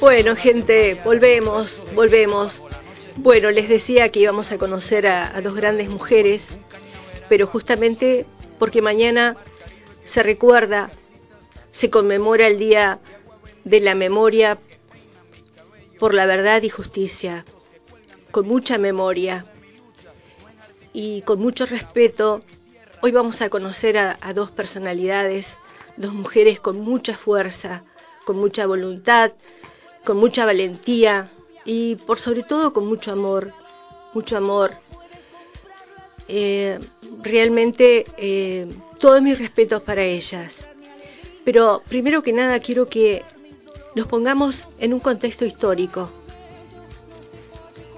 Bueno, gente, volvemos, volvemos. Bueno, les decía que íbamos a conocer a, a dos grandes mujeres, pero justamente porque mañana se recuerda, se conmemora el Día de la Memoria por la Verdad y Justicia, con mucha memoria y con mucho respeto. Hoy vamos a conocer a, a dos personalidades, dos mujeres con mucha fuerza, con mucha voluntad, con mucha valentía y por sobre todo con mucho amor, mucho amor. Eh, realmente eh, todos mis respetos para ellas. Pero primero que nada quiero que nos pongamos en un contexto histórico.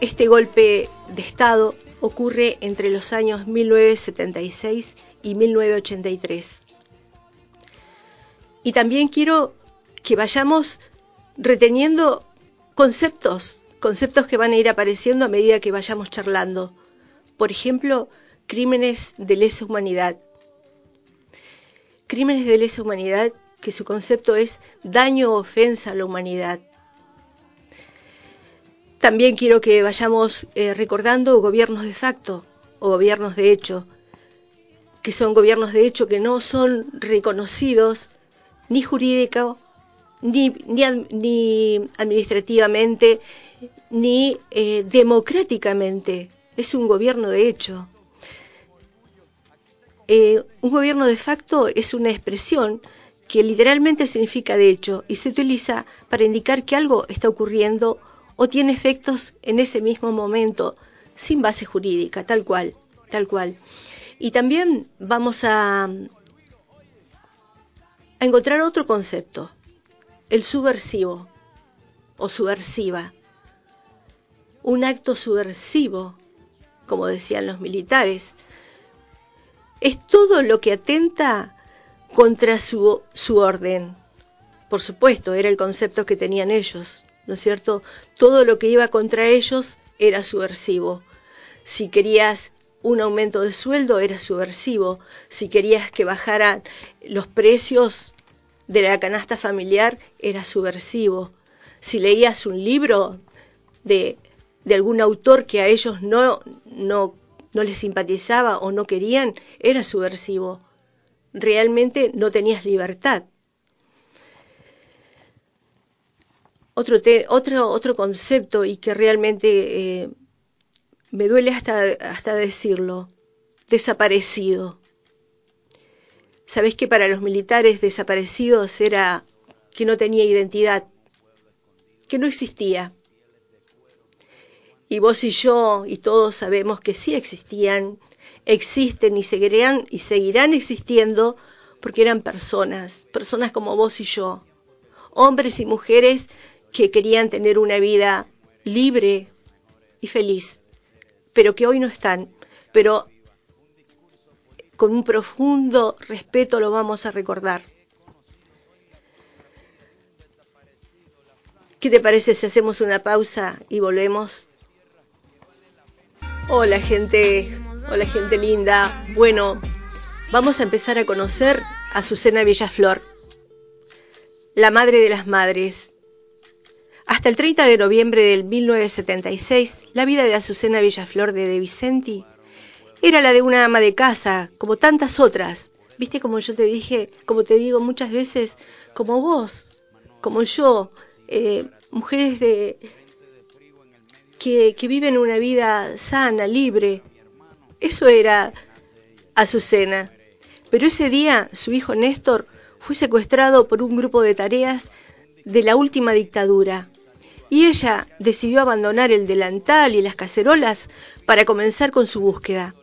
Este golpe de Estado ocurre entre los años 1976 y 1983. Y también quiero que vayamos reteniendo conceptos, conceptos que van a ir apareciendo a medida que vayamos charlando. Por ejemplo, crímenes de lesa humanidad. Crímenes de lesa humanidad que su concepto es daño o ofensa a la humanidad. También quiero que vayamos eh, recordando gobiernos de facto o gobiernos de hecho, que son gobiernos de hecho que no son reconocidos ni jurídico, ni, ni, ni administrativamente, ni eh, democráticamente. Es un gobierno de hecho. Eh, un gobierno de facto es una expresión que literalmente significa de hecho y se utiliza para indicar que algo está ocurriendo o tiene efectos en ese mismo momento sin base jurídica, tal cual, tal cual. Y también vamos a, a encontrar otro concepto, el subversivo o subversiva. Un acto subversivo, como decían los militares, es todo lo que atenta contra su, su orden. Por supuesto, era el concepto que tenían ellos. ¿no es cierto? Todo lo que iba contra ellos era subversivo. Si querías un aumento de sueldo era subversivo. Si querías que bajaran los precios de la canasta familiar era subversivo. Si leías un libro de, de algún autor que a ellos no, no, no les simpatizaba o no querían, era subversivo. Realmente no tenías libertad. otro, otro, otro concepto y que realmente eh, me duele hasta, hasta decirlo, desaparecido. Sabés que para los militares desaparecidos era que no tenía identidad, que no existía. Y vos y yo y todos sabemos que sí existían, existen y seguirán, y seguirán existiendo porque eran personas, personas como vos y yo, hombres y mujeres que querían tener una vida libre y feliz, pero que hoy no están, pero con un profundo respeto lo vamos a recordar. ¿Qué te parece si hacemos una pausa y volvemos? Hola gente, hola gente linda. Bueno, vamos a empezar a conocer a Azucena Villaflor, la madre de las madres, hasta el 30 de noviembre del 1976, la vida de Azucena Villaflor de De Vicenti era la de una ama de casa, como tantas otras. Viste como yo te dije, como te digo muchas veces, como vos, como yo, eh, mujeres de que, que viven una vida sana, libre. Eso era Azucena. Pero ese día su hijo Néstor fue secuestrado por un grupo de tareas de la última dictadura y ella decidió abandonar el delantal y las cacerolas para comenzar con su búsqueda.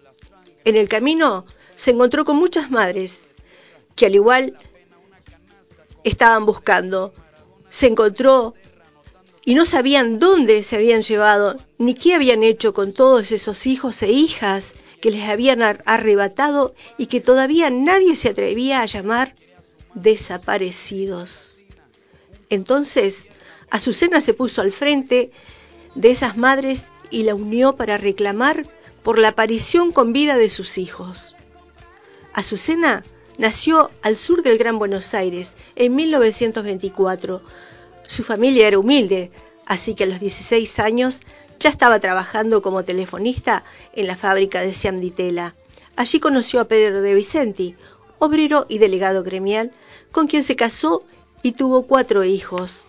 En el camino se encontró con muchas madres que al igual estaban buscando. Se encontró y no sabían dónde se habían llevado ni qué habían hecho con todos esos hijos e hijas que les habían arrebatado y que todavía nadie se atrevía a llamar desaparecidos. Entonces, Azucena se puso al frente de esas madres y la unió para reclamar por la aparición con vida de sus hijos. Azucena nació al sur del Gran Buenos Aires en 1924, Su familia era humilde, así que a los 16 años ya estaba trabajando como telefonista en la fábrica de Ciamditela. Allí conoció a Pedro de Vicenti, obrero y delegado gremial, con quien se casó y tuvo cuatro hijos.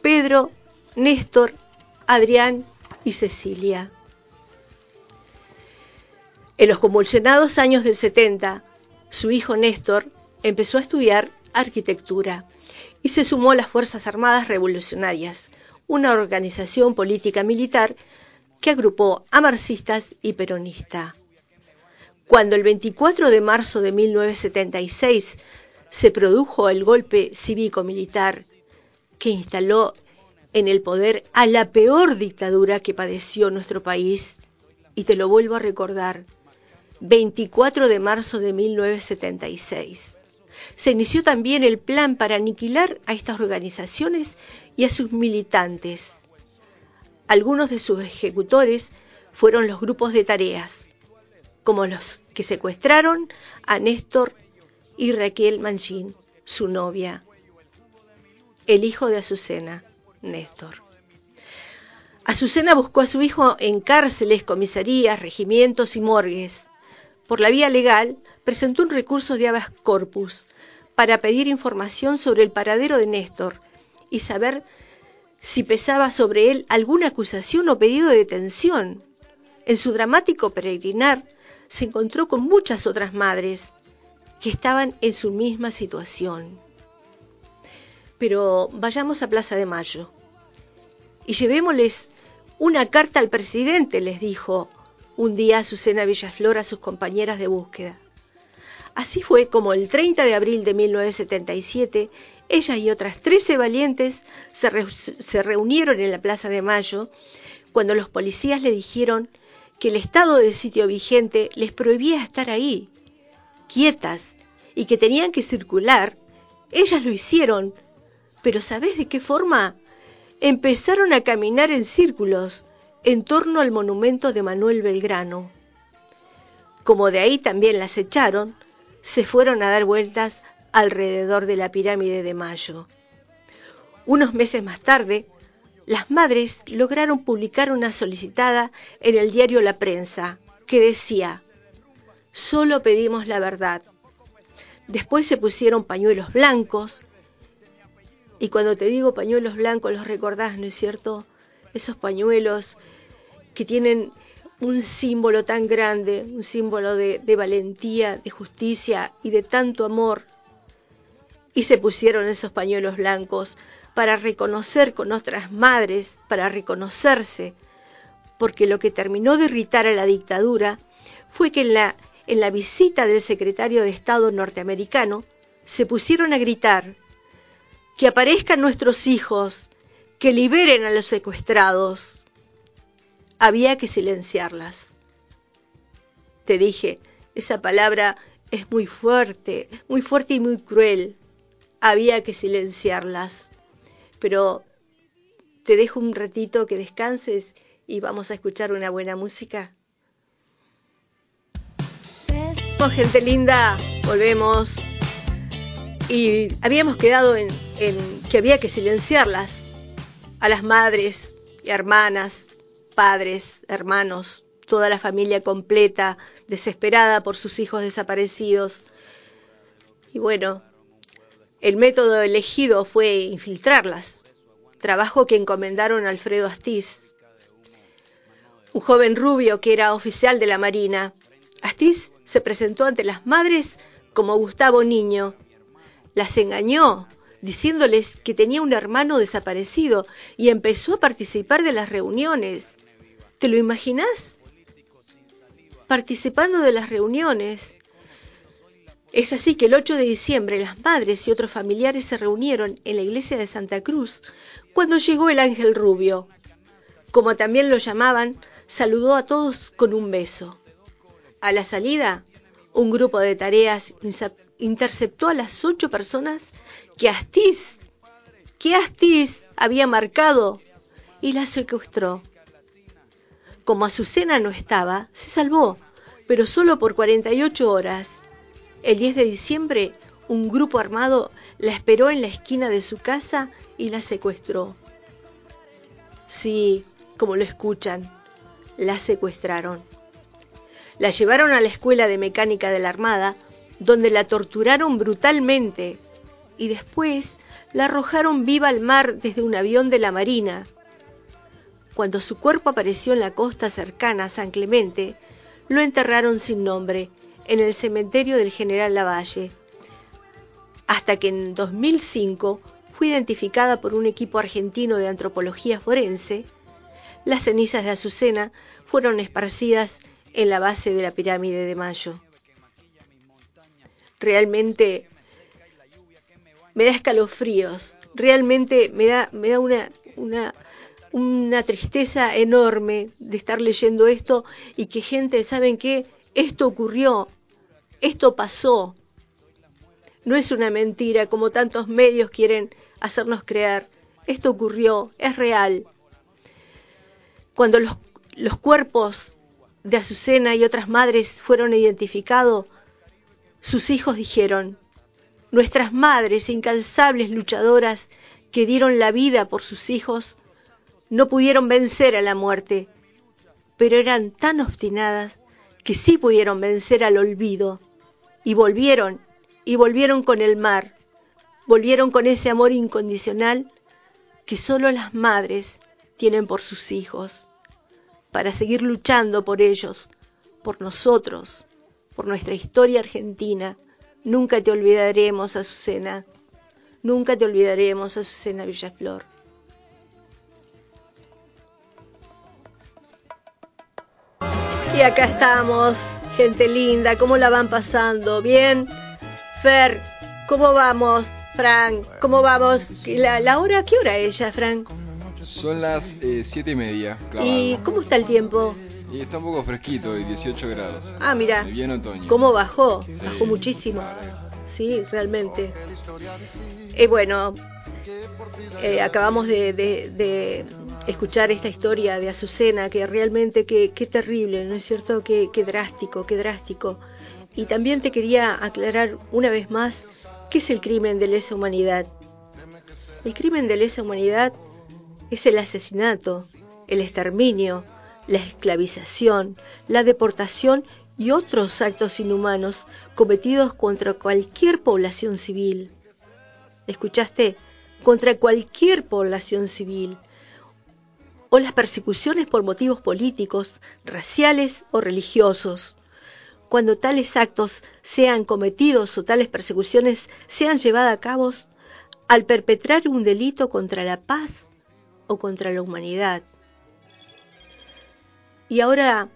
Pedro, Néstor, Adrián y Cecilia. En los convulsionados años del 70, su hijo Néstor empezó a estudiar arquitectura y se sumó a las Fuerzas Armadas Revolucionarias, una organización política militar que agrupó a marxistas y peronistas. Cuando el 24 de marzo de 1976 se produjo el golpe cívico-militar que instaló en el poder a la peor dictadura que padeció nuestro país, y te lo vuelvo a recordar, 24 de marzo de 1976. Se inició también el plan para aniquilar a estas organizaciones y a sus militantes. Algunos de sus ejecutores fueron los grupos de tareas, como los que secuestraron a Néstor y Raquel Manchin, su novia, el hijo de Azucena, Néstor. Azucena buscó a su hijo en cárceles, comisarías, regimientos y morgues. Por la vía legal, presentó un recurso de habeas corpus para pedir información sobre el paradero de Néstor y saber si pesaba sobre él alguna acusación o pedido de detención. En su dramático peregrinar se encontró con muchas otras madres que estaban en su misma situación. Pero vayamos a Plaza de Mayo y llevémosles una carta al presidente, les dijo un día Azucena Villaflor a sus compañeras de búsqueda. Así fue como el 30 de abril de 1977, ella y otras 13 valientes se, se reunieron en la Plaza de Mayo cuando los policías le dijeron que el estado de sitio vigente les prohibía estar ahí, quietas, y que tenían que circular. Ellas lo hicieron, pero ¿sabes de qué forma? Empezaron a caminar en círculos en torno al monumento de Manuel Belgrano. Como de ahí también las echaron, se fueron a dar vueltas alrededor de la pirámide de Mayo. Unos meses más tarde, las madres lograron publicar una solicitada en el diario La Prensa que decía, solo pedimos la verdad. Después se pusieron pañuelos blancos, y cuando te digo pañuelos blancos los recordás, ¿no es cierto? Esos pañuelos que tienen un símbolo tan grande, un símbolo de, valentía, de justicia y de tanto amor. Y se pusieron esos pañuelos blancos para reconocer con otras madres, para reconocerse, porque lo que terminó de irritar a la dictadura fue que en la, en la visita del secretario de Estado norteamericano se pusieron a gritar que aparezcan nuestros hijos, que liberen a los secuestrados había que silenciarlas. Te dije, esa palabra es muy fuerte, muy fuerte y muy cruel. Había que silenciarlas. Pero te dejo un ratito que descanses y vamos a escuchar una buena música. Oh, gente linda, volvemos. Y habíamos quedado en, en que había que silenciarlas a las madres y hermanas padres, hermanos, toda la familia completa, desesperada por sus hijos desaparecidos. Y bueno, el método elegido fue infiltrarlas, trabajo que encomendaron a Alfredo Astiz, un joven rubio que era oficial de la Marina. Astiz se presentó ante las madres como Gustavo Niño, las engañó diciéndoles que tenía un hermano desaparecido y empezó a participar de las reuniones. ¿Te lo imaginas? Participando de las reuniones. Es así que el 8 de diciembre las madres y otros familiares se reunieron en la iglesia de Santa Cruz cuando llegó el ángel rubio. Como también lo llamaban, saludó a todos con un beso. A la salida, un grupo de tareas interceptó a las ocho personas que Astiz, que Astiz había marcado y las secuestró. Como Azucena no estaba, se salvó, pero solo por 48 horas. El 10 de diciembre, un grupo armado la esperó en la esquina de su casa y la secuestró. Sí, como lo escuchan, la secuestraron. La llevaron a la escuela de mecánica de la Armada, donde la torturaron brutalmente y después la arrojaron viva al mar desde un avión de la Marina. Cuando su cuerpo apareció en la costa cercana a San Clemente, lo enterraron sin nombre en el cementerio del general Lavalle, hasta que en 2005 fue identificada por un equipo argentino de antropología forense, las cenizas de Azucena fueron esparcidas en la base de la pirámide de Mayo. Realmente me da escalofríos, realmente me da, una tristeza enorme de estar leyendo esto y que gente, ¿saben qué? Esto ocurrió, esto pasó. No es una mentira como tantos medios quieren hacernos creer. Esto ocurrió, es real. Cuando los, los cuerpos de Azucena y otras madres fueron identificados, sus hijos dijeron, nuestras madres, incansables luchadoras que dieron la vida por sus hijos, no pudieron vencer a la muerte, pero eran tan obstinadas que sí pudieron vencer al olvido, y volvieron, y volvieron con el mar, volvieron con ese amor incondicional que solo las madres tienen por sus hijos, para seguir luchando por ellos, por nosotros, por nuestra historia argentina. Nunca te olvidaremos, Azucena. Nunca te olvidaremos, Azucena Villaflor. Y acá estamos, gente linda, ¿cómo la van pasando? ¿Bien? Fer, ¿cómo vamos? Frank, ¿cómo vamos? ¿La, hora? ¿Qué hora es ya, Frank? Son las eh, siete y media. ¿Y cómo está el tiempo? Y está un poco fresquito, de 18 grados. Ah, mira. Bien otoño. ¿Cómo bajó? bajó muchísimo. Sí, realmente. Eh, bueno, eh, acabamos de, escuchar esta historia de Azucena, que realmente qué, terrible, ¿no es cierto? Qué, qué drástico, qué drástico. Y también te quería aclarar una vez más qué es el crimen de lesa humanidad. El crimen de lesa humanidad es el asesinato, el exterminio, la esclavización, la deportación y otros actos inhumanos cometidos contra cualquier población civil. ¿Escuchaste? Contra cualquier población civil. O las persecuciones por motivos políticos, raciales o religiosos. Cuando tales actos sean cometidos o tales persecuciones sean llevadas a cabo al perpetrar un delito contra la paz o contra la humanidad. Y ahora,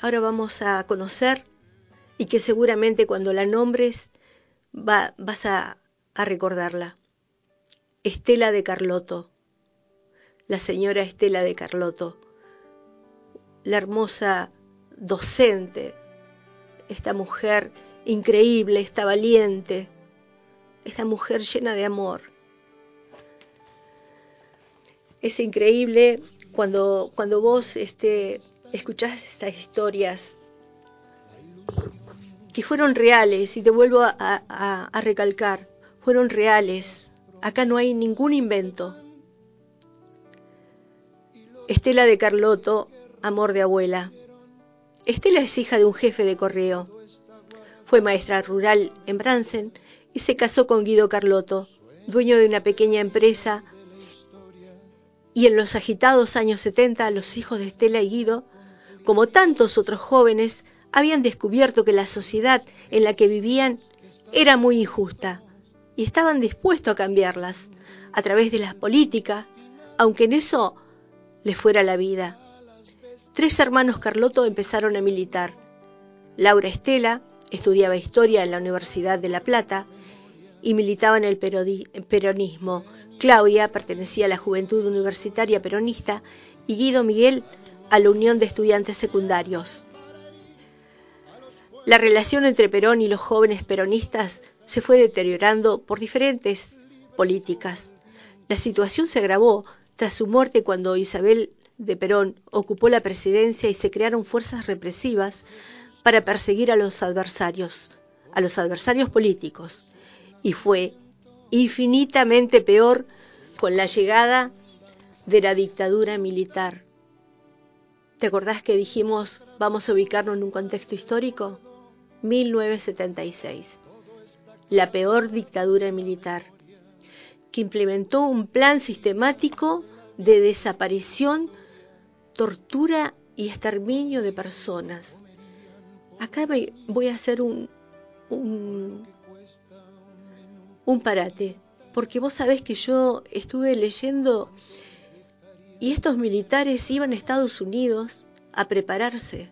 ahora vamos a conocer y que seguramente cuando la nombres vas a, a recordarla. Estela de Carlotto, la señora Estela de Carlotto, la hermosa docente, esta mujer increíble, esta valiente, esta mujer llena de amor. Es increíble cuando, cuando vos este, escuchás estas historias que fueron reales, y te vuelvo a, recalcar, fueron reales. Acá no hay ningún invento. Estela de Carlotto, amor de abuela. Estela es hija de un jefe de correo. Fue maestra rural en Bransen y se casó con Guido Carlotto, dueño de una pequeña empresa. Y en los agitados años 70, los hijos de Estela y Guido como tantos otros jóvenes, habían descubierto que la sociedad en la que vivían era muy injusta y estaban dispuestos a cambiarlas a través de la política, aunque en eso les fuera la vida. Tres hermanos Carlotto empezaron a militar. Laura Estela estudiaba historia en la Universidad de La Plata y militaba en el peronismo. Claudia pertenecía a la Juventud Universitaria Peronista y Guido Miguel a la Unión de Estudiantes Secundarios. La relación entre Perón y los jóvenes peronistas se fue deteriorando por diferentes políticas. La situación se agravó tras su muerte cuando Isabel de Perón ocupó la presidencia y se crearon fuerzas represivas para perseguir a los adversarios, a los adversarios políticos. Y fue infinitamente peor con la llegada de la dictadura militar. ¿Te acordás que dijimos vamos a ubicarnos en un contexto histórico? 1976. La peor dictadura militar, que implementó un plan sistemático de desaparición, tortura y exterminio de personas. Acá voy a hacer un, un, un parate, porque vos sabés que yo estuve leyendo y estos militares iban a Estados Unidos a prepararse.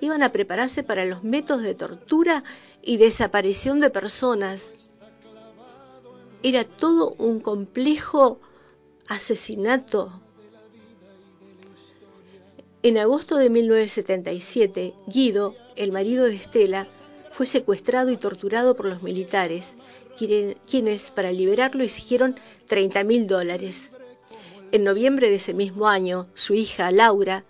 Iban a prepararse para los métodos de tortura y desaparición de personas. Era todo un complejo asesinato. En agosto de 1977, Guido, el marido de Estela, fue secuestrado y torturado por los militares, quienes para liberarlo exigieron 30 mil dólares. En noviembre de ese mismo año, su hija, Laura,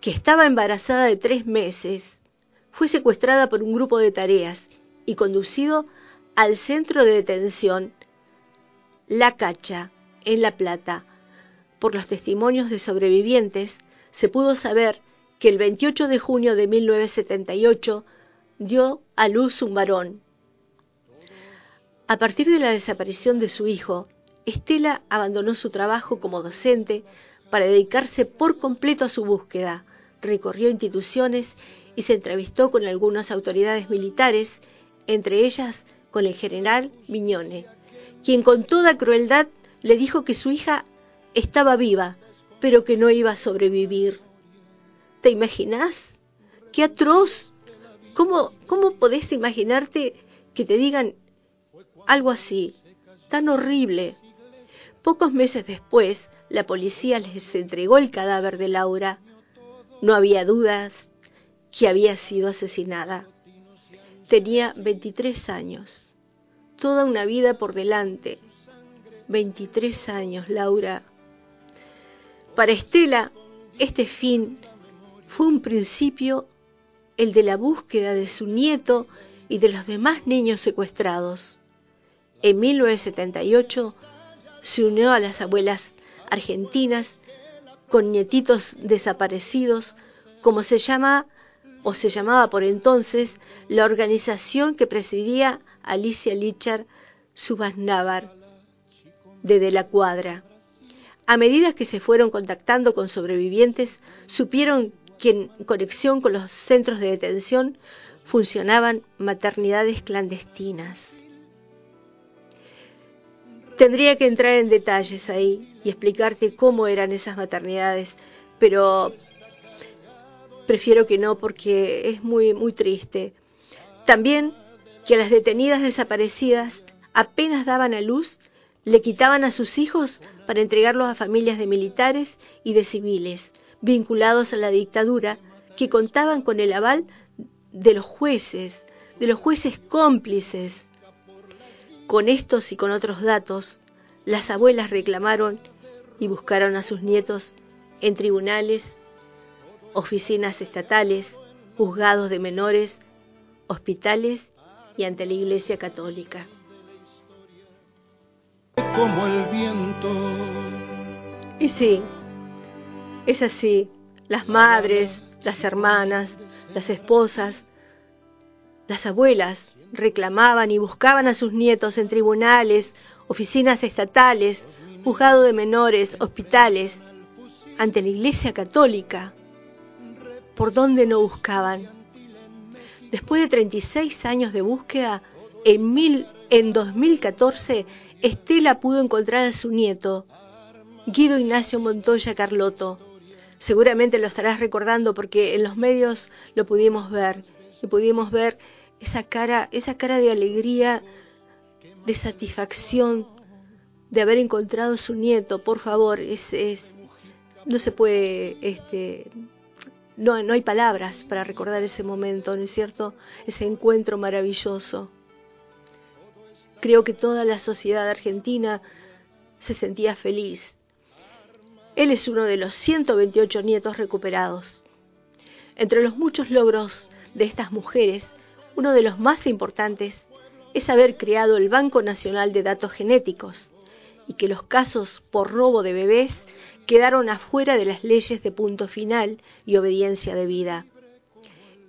que estaba embarazada de tres meses, fue secuestrada por un grupo de tareas y conducido al centro de detención La Cacha, en La Plata. Por los testimonios de sobrevivientes, se pudo saber que el 28 de junio de 1978 dio a luz un varón. A partir de la desaparición de su hijo, Estela abandonó su trabajo como docente para dedicarse por completo a su búsqueda. Recorrió instituciones y se entrevistó con algunas autoridades militares, entre ellas con el general Miñone, quien con toda crueldad le dijo que su hija estaba viva, pero que no iba a sobrevivir. ¿Te imaginas? ¡Qué atroz! ¿Cómo, cómo podés imaginarte que te digan algo así, tan horrible? Pocos meses después, la policía les entregó el cadáver de Laura. No había dudas que había sido asesinada. Tenía 23 años, toda una vida por delante. 23 años, Laura. Para Estela, este fin fue un principio, el de la búsqueda de su nieto y de los demás niños secuestrados. En 1978 se unió a las abuelas argentinas con nietitos desaparecidos, como se llama o se llamaba por entonces la organización que presidía Alicia Lichar Subasnávar de la Cuadra. A medida que se fueron contactando con sobrevivientes, supieron que en conexión con los centros de detención funcionaban maternidades clandestinas. Tendría que entrar en detalles ahí y explicarte cómo eran esas maternidades, pero prefiero que no porque es muy muy triste. También que a las detenidas desaparecidas apenas daban a luz, le quitaban a sus hijos para entregarlos a familias de militares y de civiles vinculados a la dictadura que contaban con el aval de los jueces, de los jueces cómplices con estos y con otros datos, las abuelas reclamaron y buscaron a sus nietos en tribunales, oficinas estatales, juzgados de menores, hospitales y ante la Iglesia Católica. Como el viento. Y sí, es así. Las madres, las hermanas, las esposas, las abuelas reclamaban y buscaban a sus nietos en tribunales, oficinas estatales, juzgado de menores, hospitales, ante la Iglesia Católica. ¿Por dónde no buscaban? Después de 36 años de búsqueda, en, mil, en 2014, Estela pudo encontrar a su nieto, Guido Ignacio Montoya Carlotto. Seguramente lo estarás recordando porque en los medios lo pudimos ver y pudimos ver esa cara, esa cara de alegría, de satisfacción de haber encontrado su nieto, por favor, es, es no se puede, este, no, no hay palabras para recordar ese momento, ¿no es cierto? Ese encuentro maravilloso. Creo que toda la sociedad argentina se sentía feliz. Él es uno de los 128 nietos recuperados. Entre los muchos logros de estas mujeres uno de los más importantes es haber creado el Banco Nacional de Datos Genéticos y que los casos por robo de bebés quedaron afuera de las leyes de punto final y obediencia debida.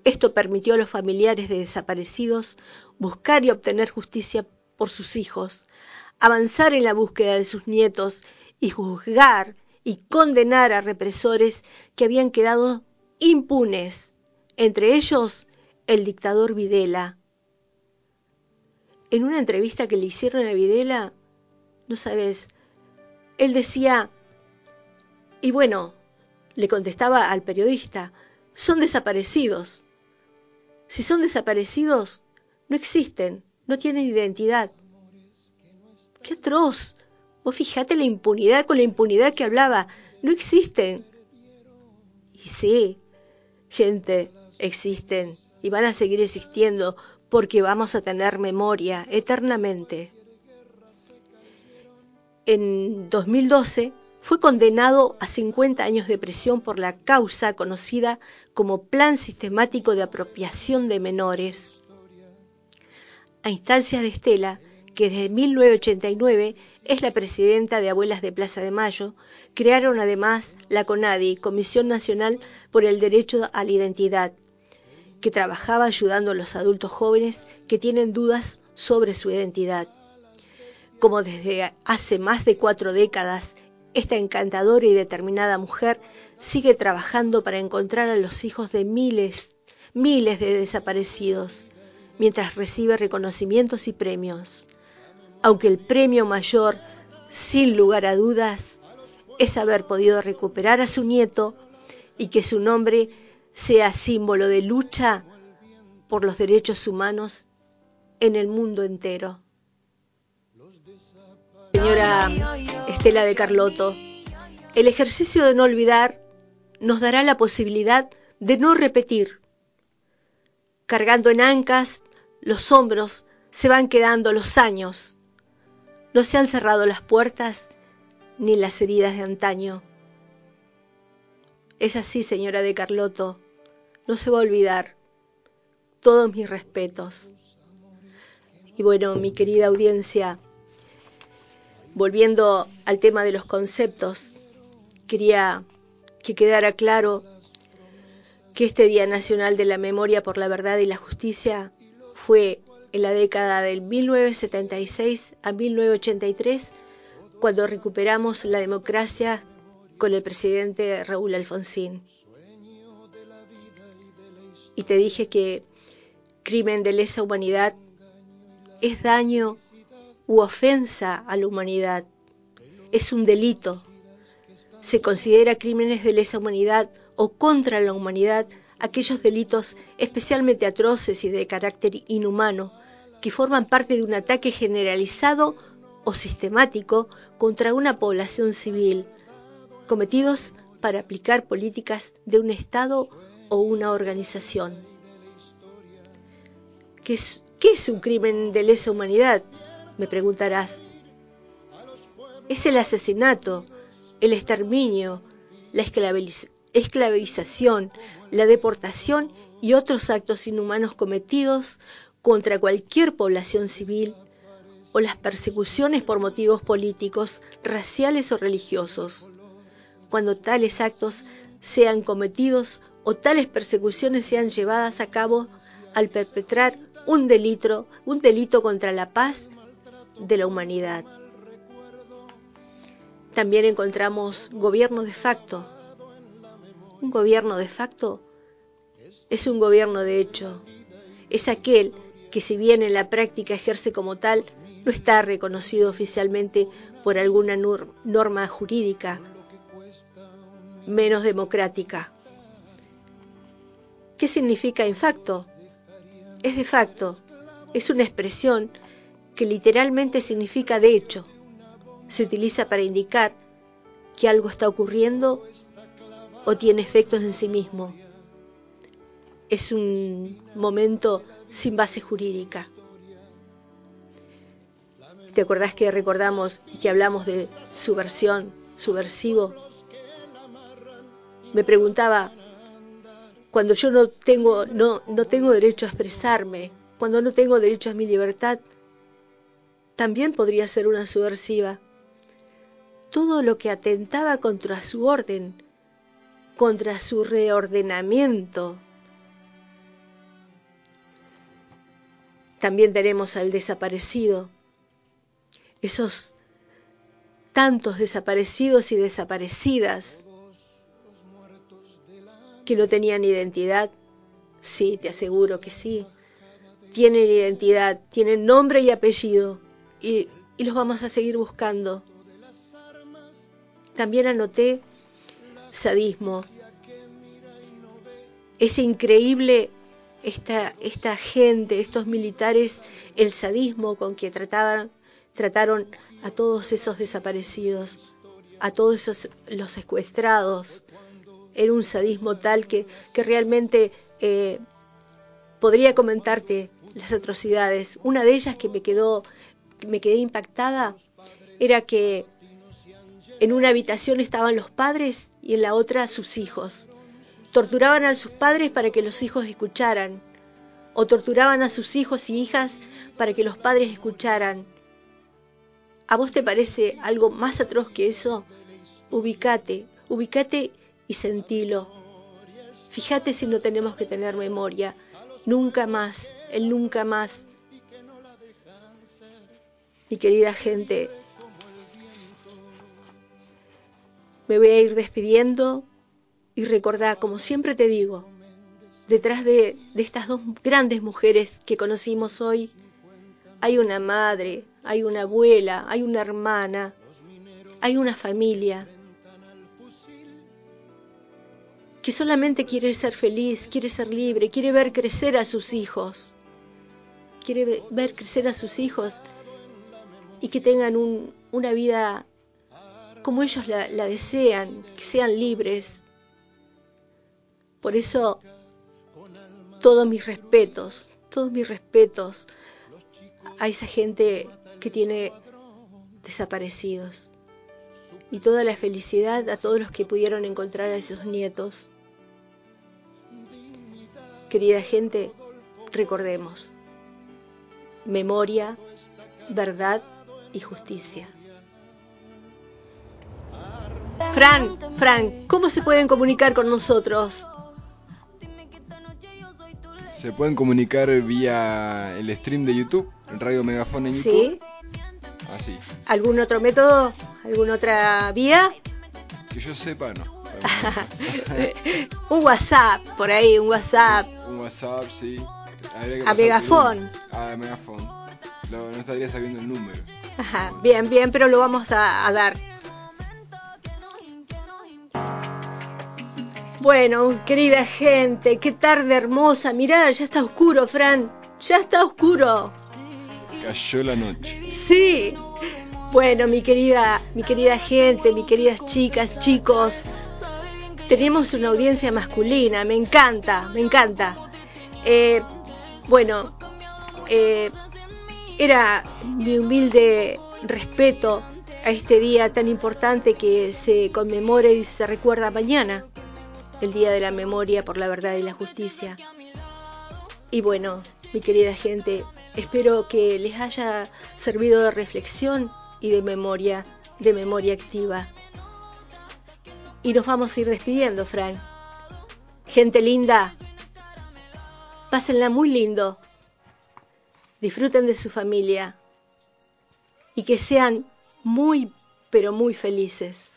Esto permitió a los familiares de desaparecidos buscar y obtener justicia por sus hijos, avanzar en la búsqueda de sus nietos y juzgar y condenar a represores que habían quedado impunes, entre ellos el dictador Videla. En una entrevista que le hicieron a Videla, no sabes, él decía, y bueno, le contestaba al periodista, son desaparecidos. Si son desaparecidos, no existen, no tienen identidad. ¡Qué atroz! Vos fijate la impunidad con la impunidad que hablaba. No existen. Y sí, gente, existen y van a seguir existiendo porque vamos a tener memoria eternamente. En 2012 fue condenado a 50 años de prisión por la causa conocida como Plan Sistemático de Apropiación de Menores. A instancias de Estela, que desde 1989 es la presidenta de Abuelas de Plaza de Mayo, crearon además la CONADI, Comisión Nacional por el Derecho a la Identidad, que trabajaba ayudando a los adultos jóvenes que tienen dudas sobre su identidad. Como desde hace más de cuatro décadas, esta encantadora y determinada mujer sigue trabajando para encontrar a los hijos de miles, miles de desaparecidos, mientras recibe reconocimientos y premios. Aunque el premio mayor, sin lugar a dudas, es haber podido recuperar a su nieto y que su nombre sea símbolo de lucha por los derechos humanos en el mundo entero. Señora Estela de Carlotto, el ejercicio de no olvidar nos dará la posibilidad de no repetir. Cargando en ancas, los hombros se van quedando los años. No se han cerrado las puertas ni las heridas de antaño. Es así, señora de Carlotto no se va a olvidar. Todos mis respetos. Y bueno, mi querida audiencia, volviendo al tema de los conceptos, quería que quedara claro que este Día Nacional de la Memoria por la Verdad y la Justicia fue en la década del 1976 a 1983, cuando recuperamos la democracia con el presidente Raúl Alfonsín y te dije que crimen de lesa humanidad es daño u ofensa a la humanidad, es un delito. Se considera crímenes de lesa humanidad o contra la humanidad aquellos delitos especialmente atroces y de carácter inhumano que forman parte de un ataque generalizado o sistemático contra una población civil, cometidos para aplicar políticas de un Estado o una organización. ¿Qué es, ¿Qué es un crimen de lesa humanidad? Me preguntarás. Es el asesinato, el exterminio, la esclavización, la deportación y otros actos inhumanos cometidos contra cualquier población civil o las persecuciones por motivos políticos, raciales o religiosos, cuando tales actos sean cometidos o tales persecuciones sean llevadas a cabo al perpetrar un delito, un delito contra la paz de la humanidad. También encontramos gobierno de facto. Un gobierno de facto es un gobierno de hecho. Es aquel que si bien en la práctica ejerce como tal, no está reconocido oficialmente por alguna norma jurídica menos democrática. ¿Qué significa in facto? Es de facto, es una expresión que literalmente significa de hecho. Se utiliza para indicar que algo está ocurriendo o tiene efectos en sí mismo. Es un momento sin base jurídica. ¿Te acordás que recordamos que hablamos de subversión, subversivo? Me preguntaba, cuando yo no tengo, no, no tengo derecho a expresarme, cuando no tengo derecho a mi libertad, también podría ser una subversiva. Todo lo que atentaba contra su orden, contra su reordenamiento. También tenemos al desaparecido, esos tantos desaparecidos y desaparecidas que no tenían identidad. Sí, te aseguro que sí. Tienen identidad, tienen nombre y apellido y, los vamos a seguir buscando. También anoté sadismo. Es increíble esta, esta gente, estos militares, el sadismo con que trataban, trataron a todos esos desaparecidos, a todos esos los secuestrados. Era un sadismo tal que, que realmente eh, podría comentarte las atrocidades. Una de ellas que me quedó, me quedé impactada, era que en una habitación estaban los padres y en la otra sus hijos. Torturaban a sus padres para que los hijos escucharan, o torturaban a sus hijos y hijas para que los padres escucharan. ¿A vos te parece algo más atroz que eso? Ubicate, ubicate y sentilo. Fíjate si no tenemos que tener memoria. Nunca más, el nunca más. Mi querida gente, me voy a ir despidiendo y recordá, como siempre te digo, detrás de, de estas dos grandes mujeres que conocimos hoy, hay una madre, hay una abuela, hay una hermana, hay una familia que solamente quiere ser feliz, quiere ser libre, quiere ver crecer a sus hijos, quiere ver crecer a sus hijos y que tengan un, una vida como ellos la, la desean, que sean libres. Por eso, todos mis respetos, todos mis respetos a esa gente que tiene desaparecidos. Y toda la felicidad a todos los que pudieron encontrar a esos nietos. Querida gente, recordemos, memoria, verdad y justicia. Fran, Fran, ¿cómo se pueden comunicar con nosotros? Se pueden comunicar vía el stream de YouTube, Radio Megafón en ¿Sí? YouTube. Así. ¿Algún otro método? ¿Alguna otra vía? Que yo sepa, no. un WhatsApp, por ahí, un WhatsApp. Un WhatsApp, sí. Habría que A un- A Megafón. Lo- no estaría sabiendo el número. Ajá, bien, bien, pero lo vamos a, a dar. Bueno, querida gente, qué tarde hermosa. Mirá, ya está oscuro, Fran. Ya está oscuro. Cayó la noche. Sí. Bueno, mi querida, mi querida gente, mis queridas chicas, chicos, tenemos una audiencia masculina, me encanta, me encanta. Eh, bueno, eh, era mi humilde respeto a este día tan importante que se conmemora y se recuerda mañana, el Día de la Memoria por la Verdad y la Justicia. Y bueno, mi querida gente, espero que les haya servido de reflexión y de memoria, de memoria activa. Y nos vamos a ir despidiendo, Fran. Gente linda, pásenla muy lindo. Disfruten de su familia y que sean muy, pero muy felices.